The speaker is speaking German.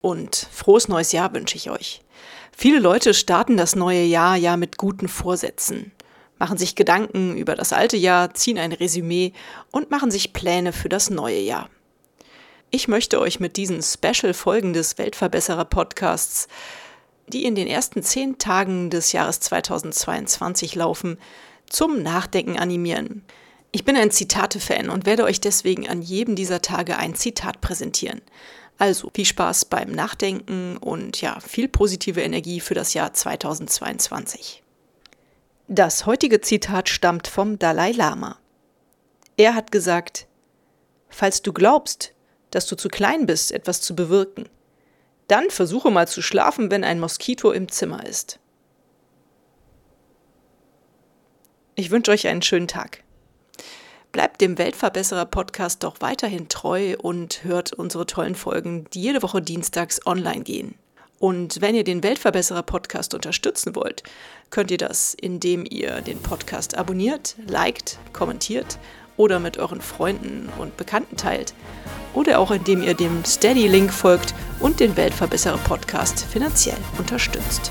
und frohes neues Jahr wünsche ich euch. Viele Leute starten das neue Jahr ja mit guten Vorsätzen, machen sich Gedanken über das alte Jahr, ziehen ein Resümee und machen sich Pläne für das neue Jahr. Ich möchte euch mit diesen Special-Folgen des Weltverbesserer-Podcasts, die in den ersten zehn Tagen des Jahres 2022 laufen, zum Nachdenken animieren. Ich bin ein Zitate-Fan und werde euch deswegen an jedem dieser Tage ein Zitat präsentieren. Also viel Spaß beim Nachdenken und ja, viel positive Energie für das Jahr 2022. Das heutige Zitat stammt vom Dalai Lama. Er hat gesagt, falls du glaubst, dass du zu klein bist, etwas zu bewirken, dann versuche mal zu schlafen, wenn ein Moskito im Zimmer ist. Ich wünsche euch einen schönen Tag. Bleibt dem Weltverbesserer Podcast doch weiterhin treu und hört unsere tollen Folgen, die jede Woche dienstags online gehen. Und wenn ihr den Weltverbesserer Podcast unterstützen wollt, könnt ihr das, indem ihr den Podcast abonniert, liked, kommentiert oder mit euren Freunden und Bekannten teilt. Oder auch indem ihr dem Steady-Link folgt und den Weltverbesserer Podcast finanziell unterstützt.